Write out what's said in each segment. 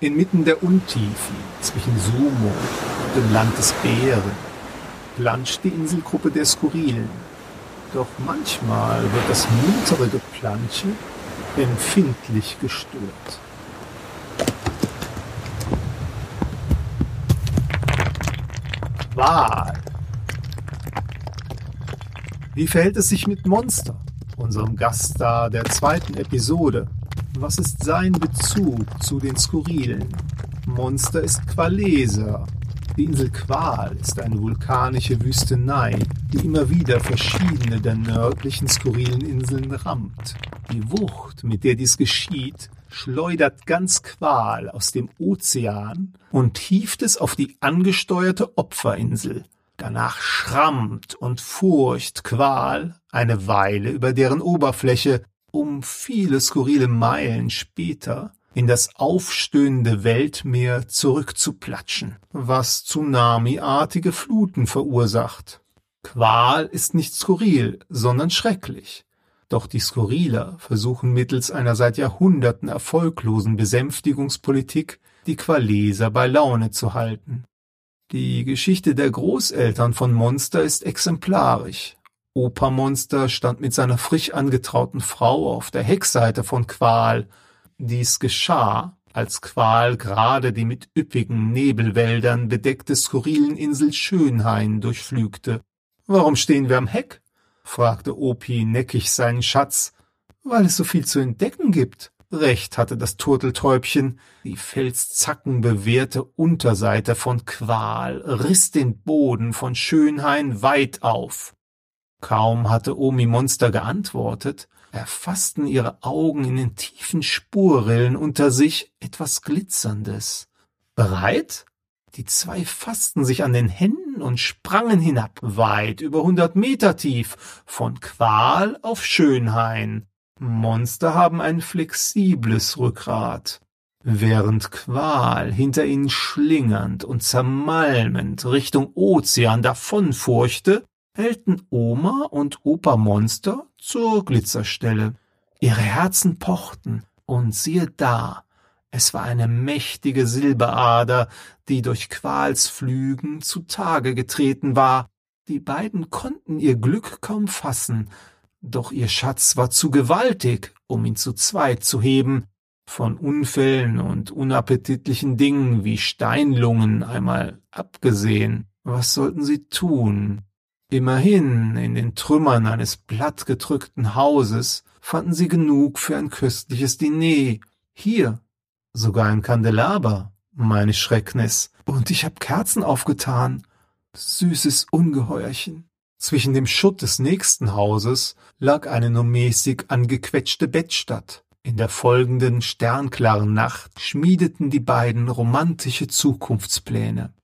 Inmitten der Untiefen zwischen Sumo und dem Land des Bären planscht die Inselgruppe der Skurrilen. Doch manchmal wird das muntere Geplansche empfindlich gestört. Wahl. Wie verhält es sich mit Monster, unserem Gaststar der zweiten Episode? Was ist sein Bezug zu den Skurrilen? Monster ist Qualeser. Die Insel Qual ist eine vulkanische Wüstenei, die immer wieder verschiedene der nördlichen skurrilen Inseln rammt. Die Wucht, mit der dies geschieht, schleudert ganz Qual aus dem Ozean und hieft es auf die angesteuerte Opferinsel. Danach schrammt und furcht Qual eine Weile über deren Oberfläche, um viele skurrile Meilen später in das aufstöhnende Weltmeer zurückzuplatschen, was Tsunami-artige Fluten verursacht. Qual ist nicht skurril, sondern schrecklich. Doch die Skurriler versuchen mittels einer seit Jahrhunderten erfolglosen Besänftigungspolitik die Qualeser bei Laune zu halten. Die Geschichte der Großeltern von Monster ist exemplarisch. Opa Monster stand mit seiner frisch angetrauten Frau auf der Heckseite von Qual. Dies geschah, als Qual gerade die mit üppigen Nebelwäldern bedeckte skurrilen Insel Schönhain durchflügte. Warum stehen wir am Heck? fragte Opi neckig seinen Schatz. Weil es so viel zu entdecken gibt. Recht hatte das Turteltäubchen, die felszackenbewehrte Unterseite von Qual riss den Boden von Schönhain weit auf. Kaum hatte Omi Monster geantwortet, erfassten ihre Augen in den tiefen Spurrillen unter sich etwas Glitzerndes. Bereit? Die zwei fassten sich an den Händen und sprangen hinab, weit über hundert Meter tief, von Qual auf Schönhain. Monster haben ein flexibles Rückgrat. Während Qual hinter ihnen schlingernd und zermalmend Richtung Ozean davonfurchte, hellten Oma und Opa Monster zur Glitzerstelle. Ihre Herzen pochten, und siehe da, es war eine mächtige Silberader, die durch Quals Flügen zutage getreten war. Die beiden konnten ihr Glück kaum fassen, doch ihr Schatz war zu gewaltig, um ihn zu zweit zu heben, von Unfällen und unappetitlichen Dingen wie Steinlungen einmal abgesehen. Was sollten sie tun? Immerhin, in den Trümmern eines plattgedrückten Hauses fanden sie genug für ein köstliches Diner. Hier sogar ein Kandelaber, meine Schrecknis. Und ich hab Kerzen aufgetan. Süßes Ungeheuerchen. Zwischen dem Schutt des nächsten Hauses lag eine nur mäßig angequetschte Bettstatt. In der folgenden sternklaren Nacht schmiedeten die beiden romantische Zukunftspläne.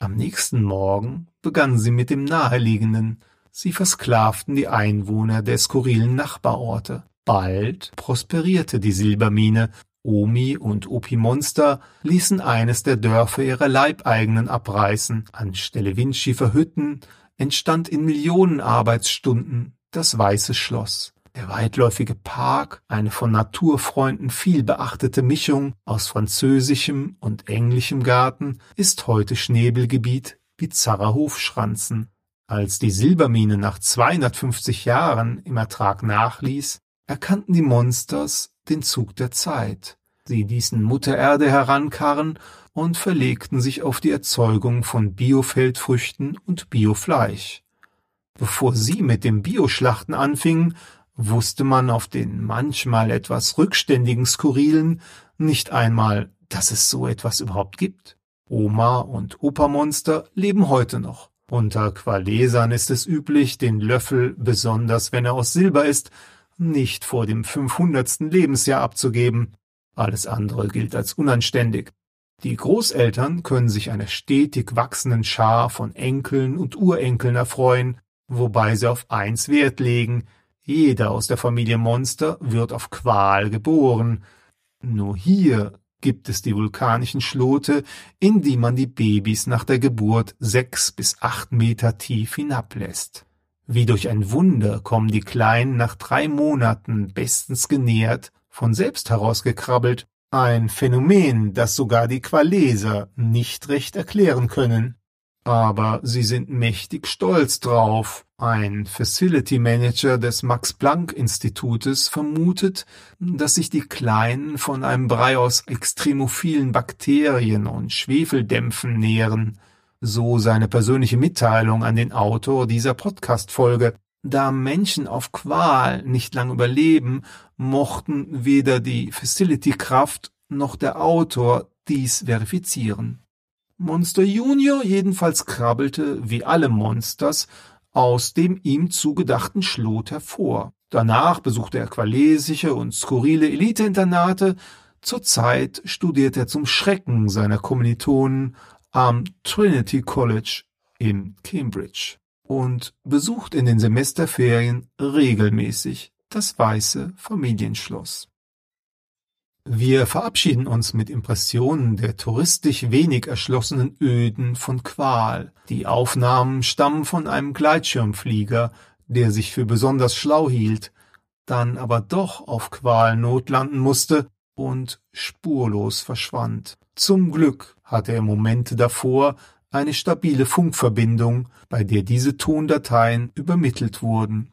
Am nächsten Morgen begannen sie mit dem Naheliegenden. Sie versklavten die Einwohner der skurrilen Nachbarorte. Bald prosperierte die Silbermine. Omi und Opi Monster ließen eines der Dörfer ihrer Leibeigenen abreißen. Anstelle windschiefer Hütten entstand in Millionen Arbeitsstunden das Weiße Schloss. Der weitläufige Park, eine von Naturfreunden viel beachtete Mischung aus französischem und englischem Garten, ist heute Schneebelgebiet bizarrer Hofschranzen. Als die Silbermine nach 250 Jahren im Ertrag nachließ, erkannten die Monsters den Zug der Zeit. Sie ließen Mutter Erde herankarren und verlegten sich auf die Erzeugung von Biofeldfrüchten und Biofleisch. Bevor sie mit dem Bioschlachten anfingen, wusste man auf den manchmal etwas rückständigen Skurrilen nicht einmal, dass es so etwas überhaupt gibt. Oma und Opa-Monster leben heute noch. Unter Qualesern ist es üblich, den Löffel, besonders wenn er aus Silber ist, nicht vor dem fünfhundertsten Lebensjahr abzugeben. Alles andere gilt als unanständig. Die Großeltern können sich einer stetig wachsenden Schar von Enkeln und Urenkeln erfreuen, wobei sie auf eins Wert legen, jeder aus der Familie Monster wird auf Qual geboren. Nur hier gibt es die vulkanischen Schlote, in die man die Babys nach der Geburt sechs bis acht Meter tief hinablässt. Wie durch ein Wunder kommen die Kleinen nach drei Monaten bestens genährt, von selbst herausgekrabbelt, Ein Phänomen, das sogar die Qualeser nicht recht erklären können. Aber sie sind mächtig stolz drauf. Ein Facility Manager des Max-Planck-Institutes vermutet, dass sich die Kleinen von einem Brei aus extremophilen Bakterien und Schwefeldämpfen nähren. So seine persönliche Mitteilung an den Autor dieser Podcast-Folge. Da Menschen auf Qual nicht lang überleben, mochten weder die Facility-Kraft noch der Autor dies verifizieren. Monster Junior jedenfalls krabbelte, wie alle Monsters, aus dem ihm zugedachten Schlot hervor. Danach besuchte er qualesische und skurrile Eliteinternate. Zurzeit studiert er zum Schrecken seiner Kommilitonen am Trinity College in Cambridge und besucht in den Semesterferien regelmäßig das Weiße Familienschloss. Wir verabschieden uns mit Impressionen der touristisch wenig erschlossenen Öden von Qual. Die Aufnahmen stammen von einem Gleitschirmflieger, der sich für besonders schlau hielt, dann aber doch auf Qual notlanden musste und spurlos verschwand. Zum Glück hatte er Momente davor eine stabile Funkverbindung, bei der diese Tondateien übermittelt wurden.